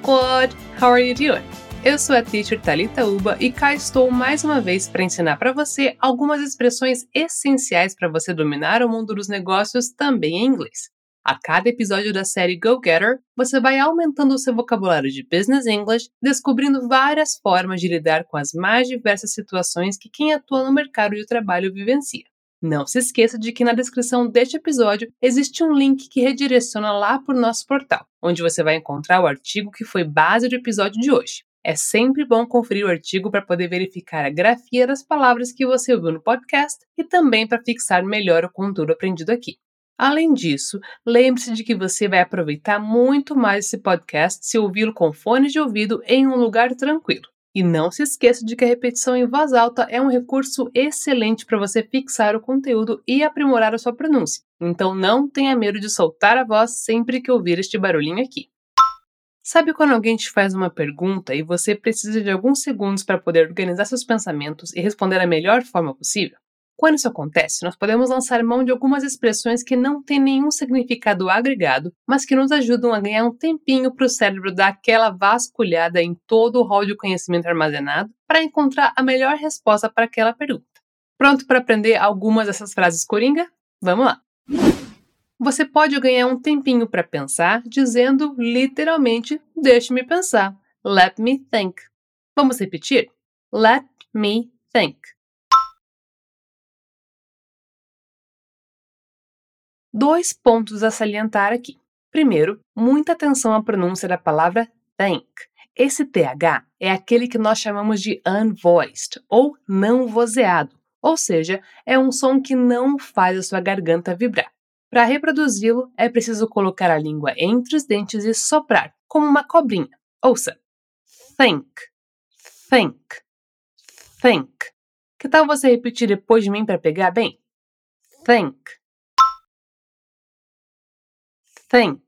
Squad! How are you doing? Eu sou a teacher Talita Uba e cá estou mais uma vez para ensinar para você algumas expressões essenciais para você dominar o mundo dos negócios também em inglês. A cada episódio da série Go Getter, você vai aumentando o seu vocabulário de Business English, descobrindo várias formas de lidar com as mais diversas situações que quem atua no mercado de trabalho vivencia. Não se esqueça de que na descrição deste episódio existe um link que redireciona lá para o nosso portal, onde você vai encontrar o artigo que foi base do episódio de hoje. É sempre bom conferir o artigo para poder verificar a grafia das palavras que você ouviu no podcast e também para fixar melhor o conteúdo aprendido aqui. Além disso, lembre-se de que você vai aproveitar muito mais esse podcast se ouvi-lo com fones de ouvido em um lugar tranquilo. E não se esqueça de que a repetição em voz alta é um recurso excelente para você fixar o conteúdo e aprimorar a sua pronúncia. Então não tenha medo de soltar a voz sempre que ouvir este barulhinho aqui. Sabe quando alguém te faz uma pergunta e você precisa de alguns segundos para poder organizar seus pensamentos e responder da melhor forma possível? Quando isso acontece, nós podemos lançar mão de algumas expressões que não têm nenhum significado agregado, mas que nos ajudam a ganhar um tempinho para o cérebro dar aquela vasculhada em todo o rol de conhecimento armazenado para encontrar a melhor resposta para aquela pergunta. Pronto para aprender algumas dessas frases coringa? Vamos lá! Você pode ganhar um tempinho para pensar dizendo literalmente: deixe-me pensar. Let me think. Vamos repetir? Let me think. Dois pontos a salientar aqui. Primeiro, muita atenção à pronúncia da palavra thank. Esse TH é aquele que nós chamamos de unvoiced ou não vozeado, ou seja, é um som que não faz a sua garganta vibrar. Para reproduzi-lo, é preciso colocar a língua entre os dentes e soprar, como uma cobrinha. Ouça: think, think, think. Que tal você repetir depois de mim para pegar bem? Think think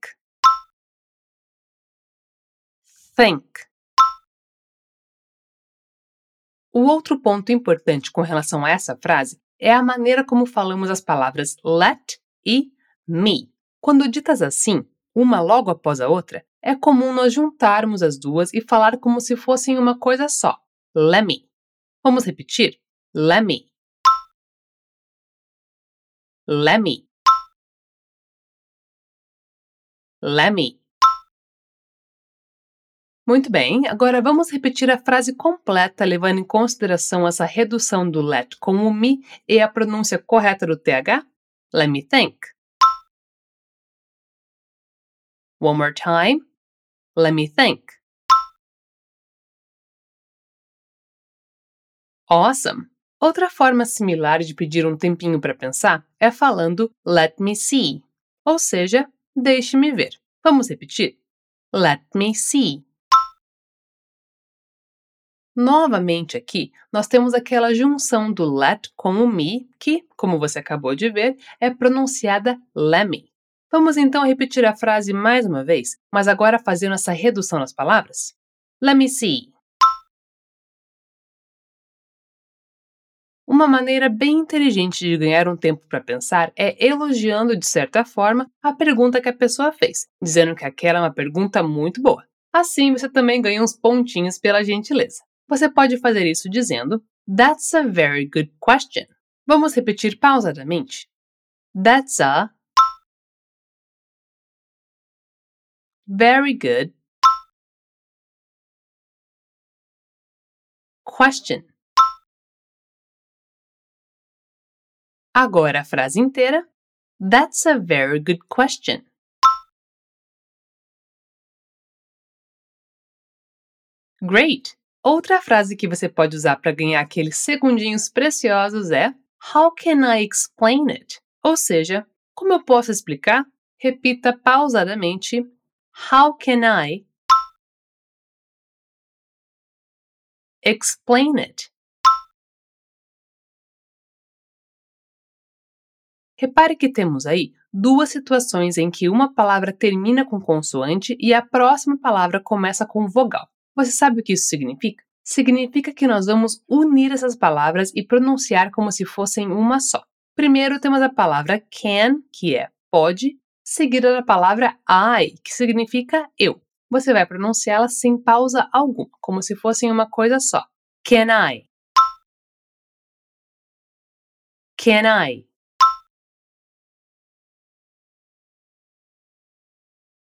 think O outro ponto importante com relação a essa frase é a maneira como falamos as palavras let e me. Quando ditas assim, uma logo após a outra, é comum nós juntarmos as duas e falar como se fossem uma coisa só. Let me. Vamos repetir? Let me. Let me. Lemmy. Muito bem, agora vamos repetir a frase completa, levando em consideração essa redução do let com o me e a pronúncia correta do TH? Let me think. One more time. Let me think. Awesome! Outra forma similar de pedir um tempinho para pensar é falando let me see, ou seja, Deixe-me ver. Vamos repetir? Let me see. Novamente aqui, nós temos aquela junção do let com o me, que, como você acabou de ver, é pronunciada let me. Vamos então repetir a frase mais uma vez, mas agora fazendo essa redução nas palavras? Let me see. Uma maneira bem inteligente de ganhar um tempo para pensar é elogiando, de certa forma, a pergunta que a pessoa fez, dizendo que aquela é uma pergunta muito boa. Assim, você também ganha uns pontinhos pela gentileza. Você pode fazer isso dizendo: That's a very good question. Vamos repetir pausadamente? That's a very good question. Agora a frase inteira. That's a very good question. Great! Outra frase que você pode usar para ganhar aqueles segundinhos preciosos é How can I explain it? Ou seja, como eu posso explicar? Repita pausadamente How can I explain it? Repare que temos aí duas situações em que uma palavra termina com consoante e a próxima palavra começa com vogal. Você sabe o que isso significa? Significa que nós vamos unir essas palavras e pronunciar como se fossem uma só. Primeiro temos a palavra can, que é pode, seguida da palavra I, que significa eu. você vai pronunciá-la sem pausa alguma, como se fossem uma coisa só. Can I? Can I?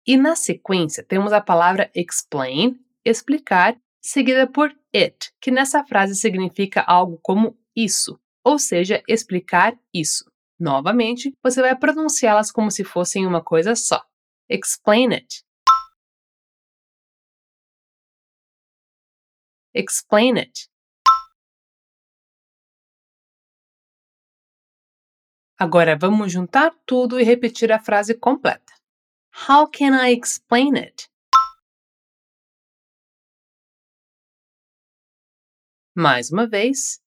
E na sequência temos a palavra explain, explicar, seguida por it, que nessa frase significa algo como isso, ou seja, explicar isso. Novamente, você vai pronunciá-las como se fossem uma coisa só. Explain it. Explain it. Agora vamos juntar tudo e repetir a frase completa. How can I explain it? Mais uma vez.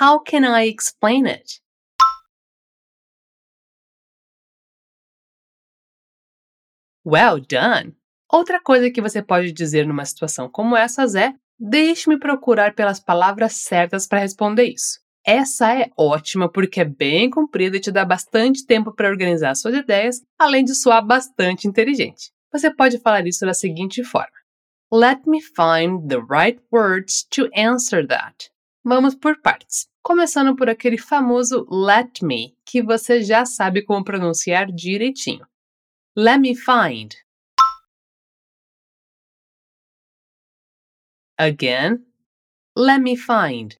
How can I explain it? Well done! Outra coisa que você pode dizer numa situação como essas é: deixe-me procurar pelas palavras certas para responder isso. Essa é ótima porque é bem comprida e te dá bastante tempo para organizar suas ideias, além de soar bastante inteligente. Você pode falar isso da seguinte forma: Let me find the right words to answer that. Vamos por partes, começando por aquele famoso let me, que você já sabe como pronunciar direitinho. Let me find. Again, let me find.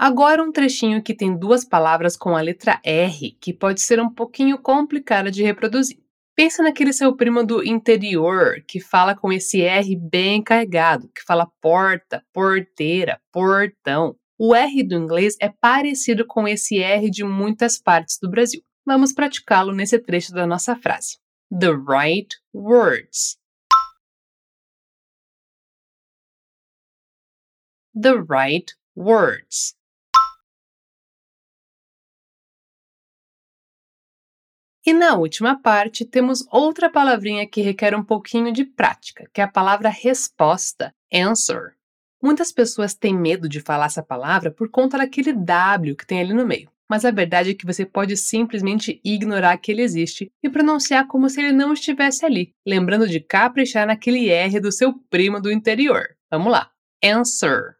Agora um trechinho que tem duas palavras com a letra R, que pode ser um pouquinho complicada de reproduzir. Pensa naquele seu primo do interior, que fala com esse R bem carregado, que fala porta, porteira, portão. O R do inglês é parecido com esse R de muitas partes do Brasil. Vamos praticá-lo nesse trecho da nossa frase. The right words. The right words. E na última parte, temos outra palavrinha que requer um pouquinho de prática, que é a palavra resposta, answer. Muitas pessoas têm medo de falar essa palavra por conta daquele W que tem ali no meio. Mas a verdade é que você pode simplesmente ignorar que ele existe e pronunciar como se ele não estivesse ali, lembrando de caprichar naquele R do seu primo do interior. Vamos lá. Answer.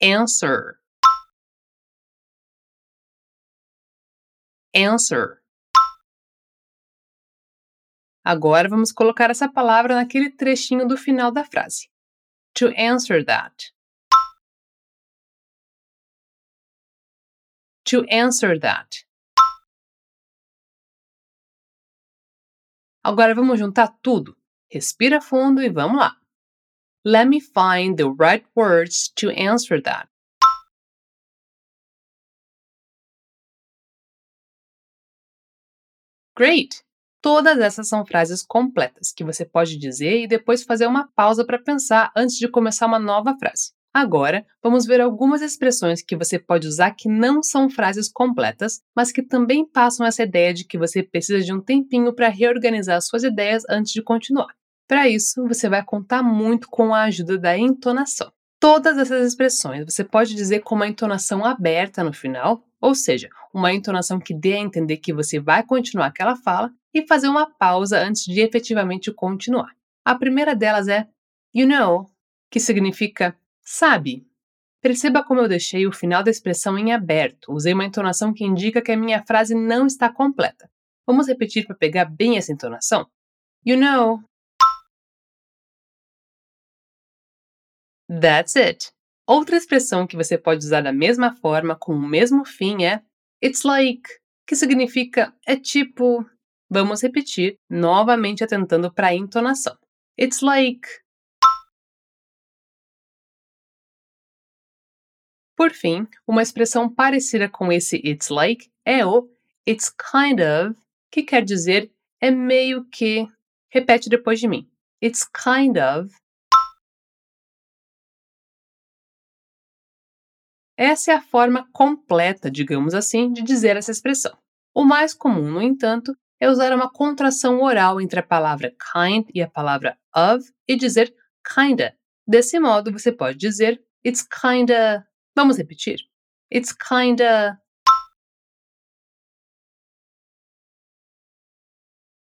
Answer. Answer. Agora vamos colocar essa palavra naquele trechinho do final da frase. To answer that. To answer that. Agora vamos juntar tudo. Respira fundo e vamos lá. Let me find the right words to answer that. Great! Todas essas são frases completas que você pode dizer e depois fazer uma pausa para pensar antes de começar uma nova frase. Agora, vamos ver algumas expressões que você pode usar que não são frases completas, mas que também passam essa ideia de que você precisa de um tempinho para reorganizar suas ideias antes de continuar. Para isso, você vai contar muito com a ajuda da entonação. Todas essas expressões você pode dizer com uma entonação aberta no final ou seja, uma entonação que dê a entender que você vai continuar aquela fala e fazer uma pausa antes de efetivamente continuar. A primeira delas é you know, que significa sabe. Perceba como eu deixei o final da expressão em aberto, usei uma entonação que indica que a minha frase não está completa. Vamos repetir para pegar bem essa entonação? You know. That's it. Outra expressão que você pode usar da mesma forma, com o mesmo fim, é it's like, que significa é tipo. Vamos repetir, novamente atentando para a entonação. It's like. Por fim, uma expressão parecida com esse it's like é o it's kind of, que quer dizer é meio que. Repete depois de mim. It's kind of Essa é a forma completa, digamos assim, de dizer essa expressão. O mais comum, no entanto, é usar uma contração oral entre a palavra kind e a palavra of e dizer kinda. Desse modo, você pode dizer it's kinda. Vamos repetir? It's kinda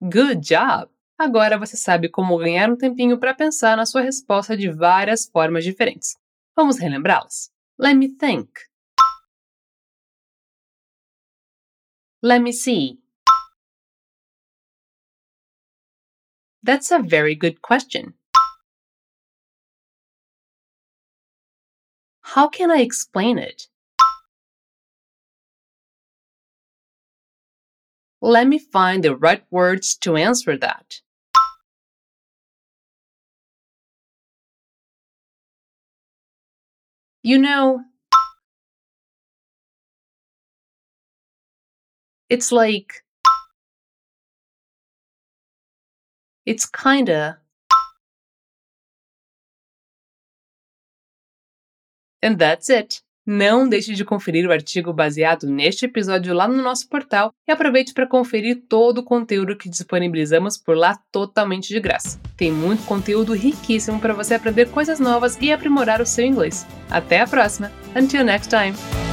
Good job! Agora você sabe como ganhar um tempinho para pensar na sua resposta de várias formas diferentes. Vamos relembrá-las? Let me think. Let me see. That's a very good question. How can I explain it? Let me find the right words to answer that. You know, it's like, it's kinda. And that's it. Não deixe de conferir o artigo baseado neste episódio lá no nosso portal e aproveite para conferir todo o conteúdo que disponibilizamos por lá totalmente de graça. Tem muito conteúdo riquíssimo para você aprender coisas novas e aprimorar o seu inglês. Até a próxima! Until next time!